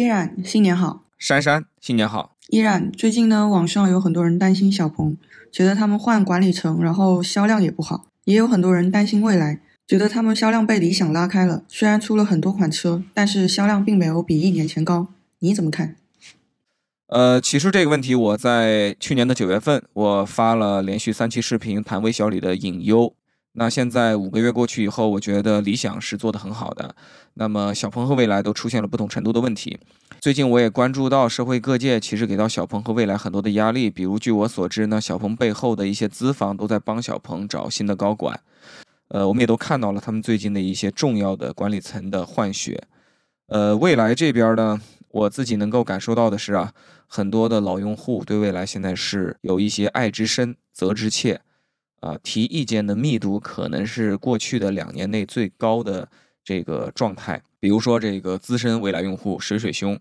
依然，新年好。珊珊，新年好。依然，最近呢，网上有很多人担心小鹏，觉得他们换管理层，然后销量也不好。也有很多人担心未来，觉得他们销量被理想拉开了。虽然出了很多款车，但是销量并没有比一年前高。你怎么看？呃，其实这个问题我在去年的九月份，我发了连续三期视频谈微小李的隐忧。那现在五个月过去以后，我觉得理想是做得很好的。那么小鹏和蔚来都出现了不同程度的问题。最近我也关注到社会各界其实给到小鹏和蔚来很多的压力，比如据我所知呢，小鹏背后的一些资方都在帮小鹏找新的高管。呃，我们也都看到了他们最近的一些重要的管理层的换血。呃，蔚来这边呢，我自己能够感受到的是啊，很多的老用户对蔚来现在是有一些爱之深责之切。啊，提意见的密度可能是过去的两年内最高的这个状态。比如说，这个资深未来用户水水兄，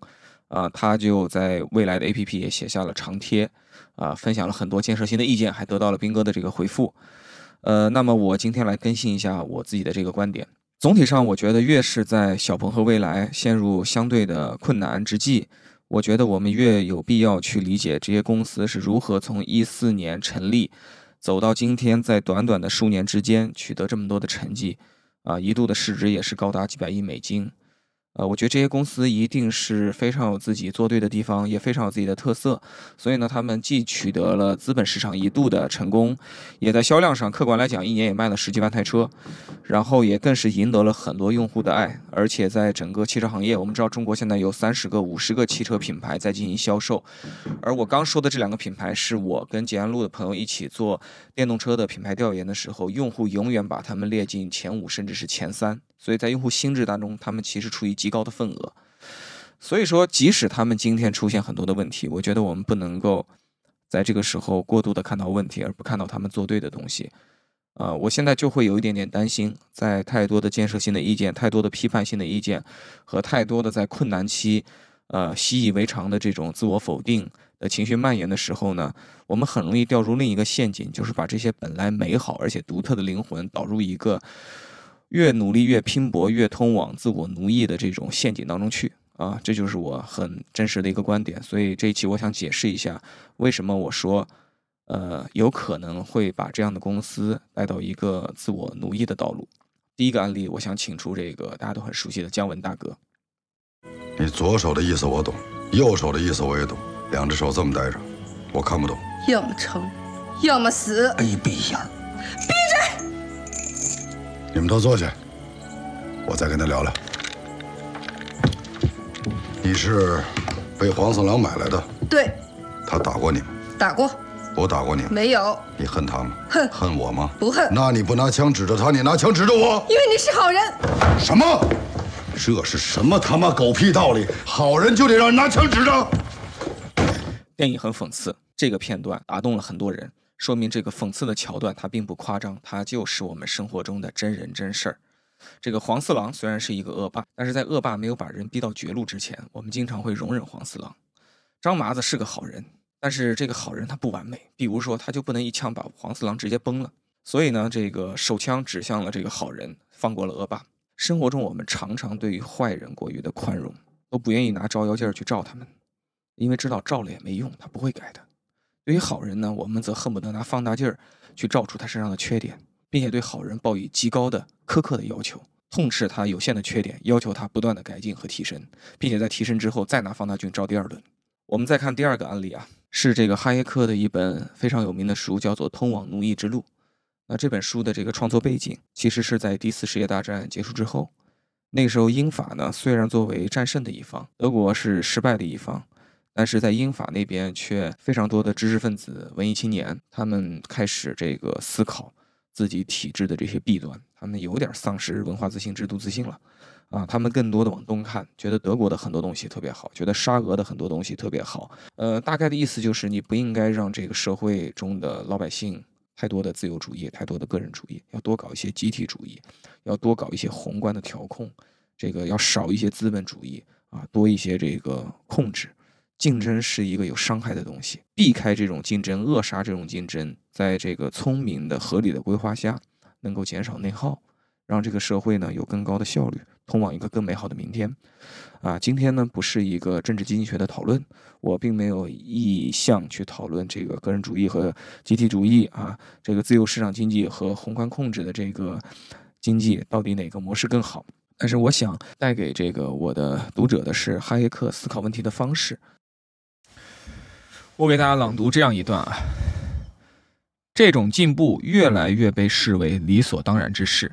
啊，他就在未来的 APP 也写下了长贴，啊，分享了很多建设性的意见，还得到了斌哥的这个回复。呃，那么我今天来更新一下我自己的这个观点。总体上，我觉得越是在小鹏和未来陷入相对的困难之际，我觉得我们越有必要去理解这些公司是如何从一四年成立。走到今天，在短短的数年之间取得这么多的成绩，啊，一度的市值也是高达几百亿美金。呃，我觉得这些公司一定是非常有自己做对的地方，也非常有自己的特色。所以呢，他们既取得了资本市场一度的成功，也在销量上，客观来讲，一年也卖了十几万台车，然后也更是赢得了很多用户的爱。而且在整个汽车行业，我们知道中国现在有三十个、五十个汽车品牌在进行销售，而我刚说的这两个品牌，是我跟捷安路的朋友一起做电动车的品牌调研的时候，用户永远把他们列进前五，甚至是前三。所以在用户心智当中，他们其实处于极高的份额。所以说，即使他们今天出现很多的问题，我觉得我们不能够在这个时候过度的看到问题，而不看到他们做对的东西。啊，我现在就会有一点点担心，在太多的建设性的意见、太多的批判性的意见和太多的在困难期，呃，习以为常的这种自我否定的情绪蔓延的时候呢，我们很容易掉入另一个陷阱，就是把这些本来美好而且独特的灵魂导入一个。越努力越拼搏，越通往自我奴役的这种陷阱当中去啊！这就是我很真实的一个观点。所以这一期我想解释一下，为什么我说，呃，有可能会把这样的公司带到一个自我奴役的道路。第一个案例，我想请出这个大家都很熟悉的姜文大哥。你左手的意思我懂，右手的意思我也懂，两只手这么待着，我看不懂。要么成，要么死。A B 样。闭嘴！你们都坐下，我再跟他聊聊。你是被黄四郎买来的？对。他打过你吗？打过。我打过你吗？没有。你恨他吗？恨。恨我吗？不恨。那你不拿枪指着他，你拿枪指着我？因为你是好人。什么？这是什么他妈狗屁道理？好人就得让人拿枪指着？电影很讽刺，这个片段打动了很多人。说明这个讽刺的桥段，它并不夸张，它就是我们生活中的真人真事儿。这个黄四郎虽然是一个恶霸，但是在恶霸没有把人逼到绝路之前，我们经常会容忍黄四郎。张麻子是个好人，但是这个好人他不完美，比如说他就不能一枪把黄四郎直接崩了。所以呢，这个手枪指向了这个好人，放过了恶霸。生活中我们常常对于坏人过于的宽容，都不愿意拿照妖镜去照他们，因为知道照了也没用，他不会改的。对于好人呢，我们则恨不得拿放大镜儿去照出他身上的缺点，并且对好人抱以极高的苛刻的要求，痛斥他有限的缺点，要求他不断的改进和提升，并且在提升之后再拿放大镜照第二轮。我们再看第二个案例啊，是这个哈耶克的一本非常有名的书，叫做《通往奴役之路》。那这本书的这个创作背景，其实是在第一次世界大战结束之后，那个时候英法呢虽然作为战胜的一方，德国是失败的一方。但是在英法那边，却非常多的知识分子、文艺青年，他们开始这个思考自己体制的这些弊端，他们有点丧失文化自信、制度自信了，啊，他们更多的往东看，觉得德国的很多东西特别好，觉得沙俄的很多东西特别好，呃，大概的意思就是你不应该让这个社会中的老百姓太多的自由主义、太多的个人主义，要多搞一些集体主义，要多搞一些宏观的调控，这个要少一些资本主义啊，多一些这个控制。竞争是一个有伤害的东西，避开这种竞争，扼杀这种竞争，在这个聪明的、合理的规划下，能够减少内耗，让这个社会呢有更高的效率，通往一个更美好的明天。啊，今天呢不是一个政治经济学的讨论，我并没有意向去讨论这个个人主义和集体主义啊，这个自由市场经济和宏观控制的这个经济到底哪个模式更好。但是我想带给这个我的读者的是哈耶克思考问题的方式。我给大家朗读这样一段啊：这种进步越来越被视为理所当然之事，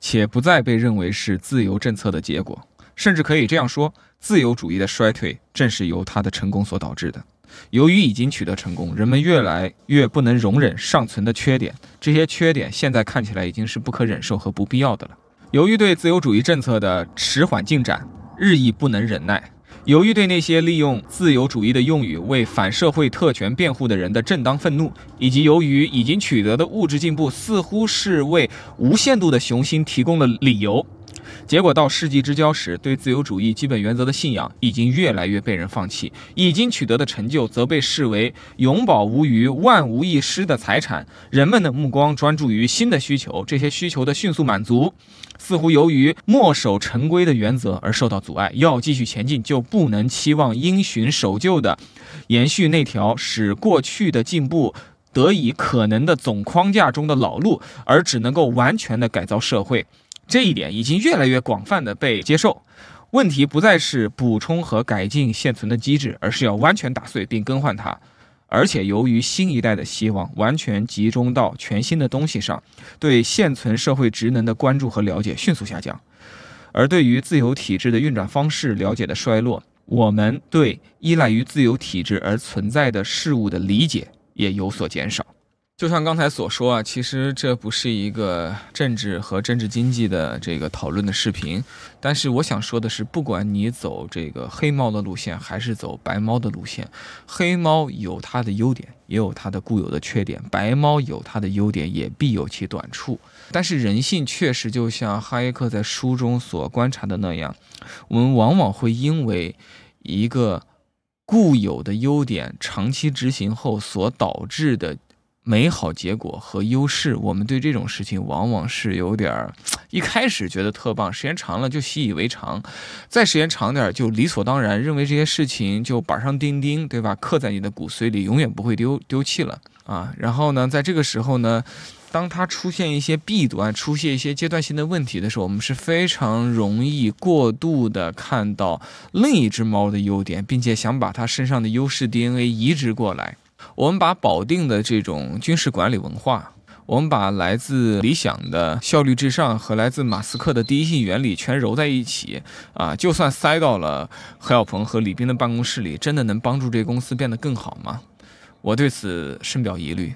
且不再被认为是自由政策的结果。甚至可以这样说，自由主义的衰退正是由它的成功所导致的。由于已经取得成功，人们越来越不能容忍尚存的缺点，这些缺点现在看起来已经是不可忍受和不必要的了。由于对自由主义政策的迟缓进展日益不能忍耐，由于对那些利用自由主义的用语为反社会特权辩护的人的正当愤怒，以及由于已经取得的物质进步似乎是为无限度的雄心提供了理由。结果到世纪之交时，对自由主义基本原则的信仰已经越来越被人放弃，已经取得的成就则被视为永保无虞、万无一失的财产。人们的目光专注于新的需求，这些需求的迅速满足，似乎由于墨守成规的原则而受到阻碍。要继续前进，就不能期望因循守旧的延续那条使过去的进步得以可能的总框架中的老路，而只能够完全的改造社会。这一点已经越来越广泛的被接受。问题不再是补充和改进现存的机制，而是要完全打碎并更换它。而且，由于新一代的希望完全集中到全新的东西上，对现存社会职能的关注和了解迅速下降，而对于自由体制的运转方式了解的衰落，我们对依赖于自由体制而存在的事物的理解也有所减少。就像刚才所说啊，其实这不是一个政治和政治经济的这个讨论的视频，但是我想说的是，不管你走这个黑猫的路线，还是走白猫的路线，黑猫有它的优点，也有它的固有的缺点；白猫有它的优点，也必有其短处。但是人性确实就像哈耶克在书中所观察的那样，我们往往会因为一个固有的优点长期执行后所导致的。美好结果和优势，我们对这种事情往往是有点儿，一开始觉得特棒，时间长了就习以为常，再时间长点就理所当然，认为这些事情就板上钉钉，对吧？刻在你的骨髓里，永远不会丢丢弃了啊。然后呢，在这个时候呢，当它出现一些弊端，出现一些阶段性的问题的时候，我们是非常容易过度的看到另一只猫的优点，并且想把它身上的优势 DNA 移植过来。我们把保定的这种军事管理文化，我们把来自理想的效率至上和来自马斯克的第一性原理全揉在一起，啊，就算塞到了何小鹏和李斌的办公室里，真的能帮助这个公司变得更好吗？我对此深表疑虑。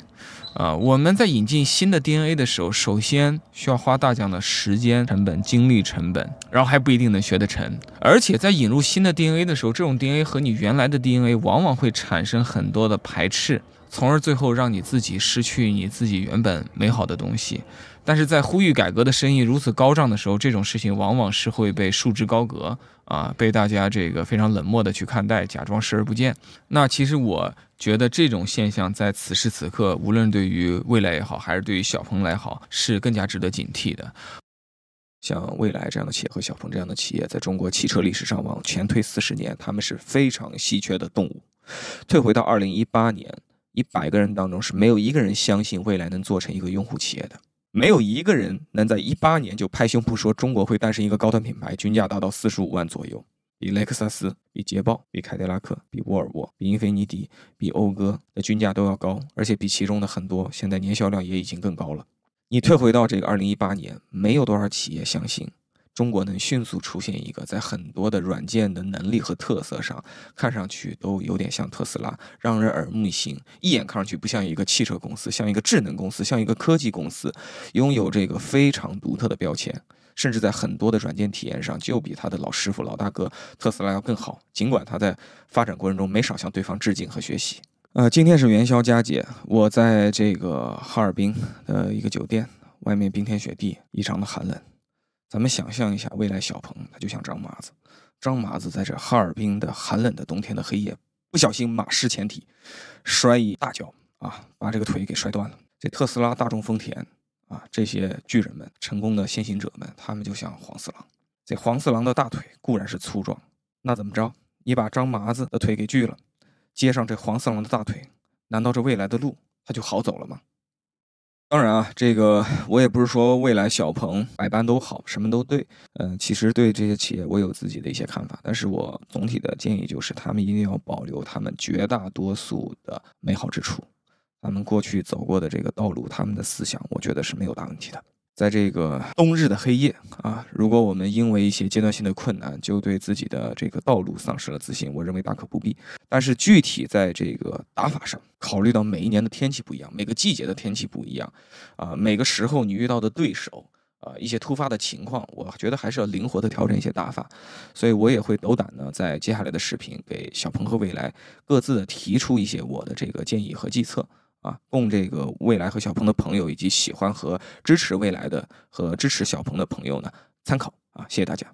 啊，我们在引进新的 DNA 的时候，首先需要花大量的时间成本、精力成本，然后还不一定能学得成。而且在引入新的 DNA 的时候，这种 DNA 和你原来的 DNA 往往会产生很多的排斥，从而最后让你自己失去你自己原本美好的东西。但是在呼吁改革的声音如此高涨的时候，这种事情往往是会被束之高阁啊，被大家这个非常冷漠的去看待，假装视而不见。那其实我觉得这种现象在此时此刻，无论对于未来也好，还是对于小鹏来好，是更加值得警惕的。像蔚来这样的企业和小鹏这样的企业，在中国汽车历史上往前推四十年，他们是非常稀缺的动物。退回到二零一八年，一百个人当中是没有一个人相信未来能做成一个用户企业的。没有一个人能在一八年就拍胸脯说中国会诞生一个高端品牌，均价达到四十五万左右，比雷克萨斯、比捷豹、比凯迪拉克、比沃尔沃、比英菲尼迪、比讴歌的均价都要高，而且比其中的很多现在年销量也已经更高了。你退回到这个二零一八年，没有多少企业相信。中国能迅速出现一个在很多的软件的能力和特色上，看上去都有点像特斯拉，让人耳目一新，一眼看上去不像一个汽车公司，像一个智能公司，像一个科技公司，拥有这个非常独特的标签，甚至在很多的软件体验上就比他的老师傅、老大哥特斯拉要更好。尽管他在发展过程中没少向对方致敬和学习。呃，今天是元宵佳节，我在这个哈尔滨的一个酒店，外面冰天雪地，异常的寒冷。咱们想象一下，未来小鹏他就像张麻子，张麻子在这哈尔滨的寒冷的冬天的黑夜，不小心马失前蹄，摔一大跤啊，把这个腿给摔断了。这特斯拉、大众、丰田啊，这些巨人们、成功的先行者们，他们就像黄四郎。这黄四郎的大腿固然是粗壮，那怎么着？你把张麻子的腿给锯了，接上这黄四郎的大腿，难道这未来的路他就好走了吗？当然啊，这个我也不是说未来小鹏百般都好，什么都对。嗯，其实对这些企业我有自己的一些看法，但是我总体的建议就是，他们一定要保留他们绝大多数的美好之处，他们过去走过的这个道路，他们的思想，我觉得是没有大问题的。在这个冬日的黑夜啊，如果我们因为一些阶段性的困难就对自己的这个道路丧失了自信，我认为大可不必。但是具体在这个打法上，考虑到每一年的天气不一样，每个季节的天气不一样，啊，每个时候你遇到的对手啊，一些突发的情况，我觉得还是要灵活的调整一些打法。所以我也会斗胆呢，在接下来的视频给小鹏和未来各自的提出一些我的这个建议和计策。啊，供这个未来和小鹏的朋友以及喜欢和支持未来的和支持小鹏的朋友呢参考啊，谢谢大家。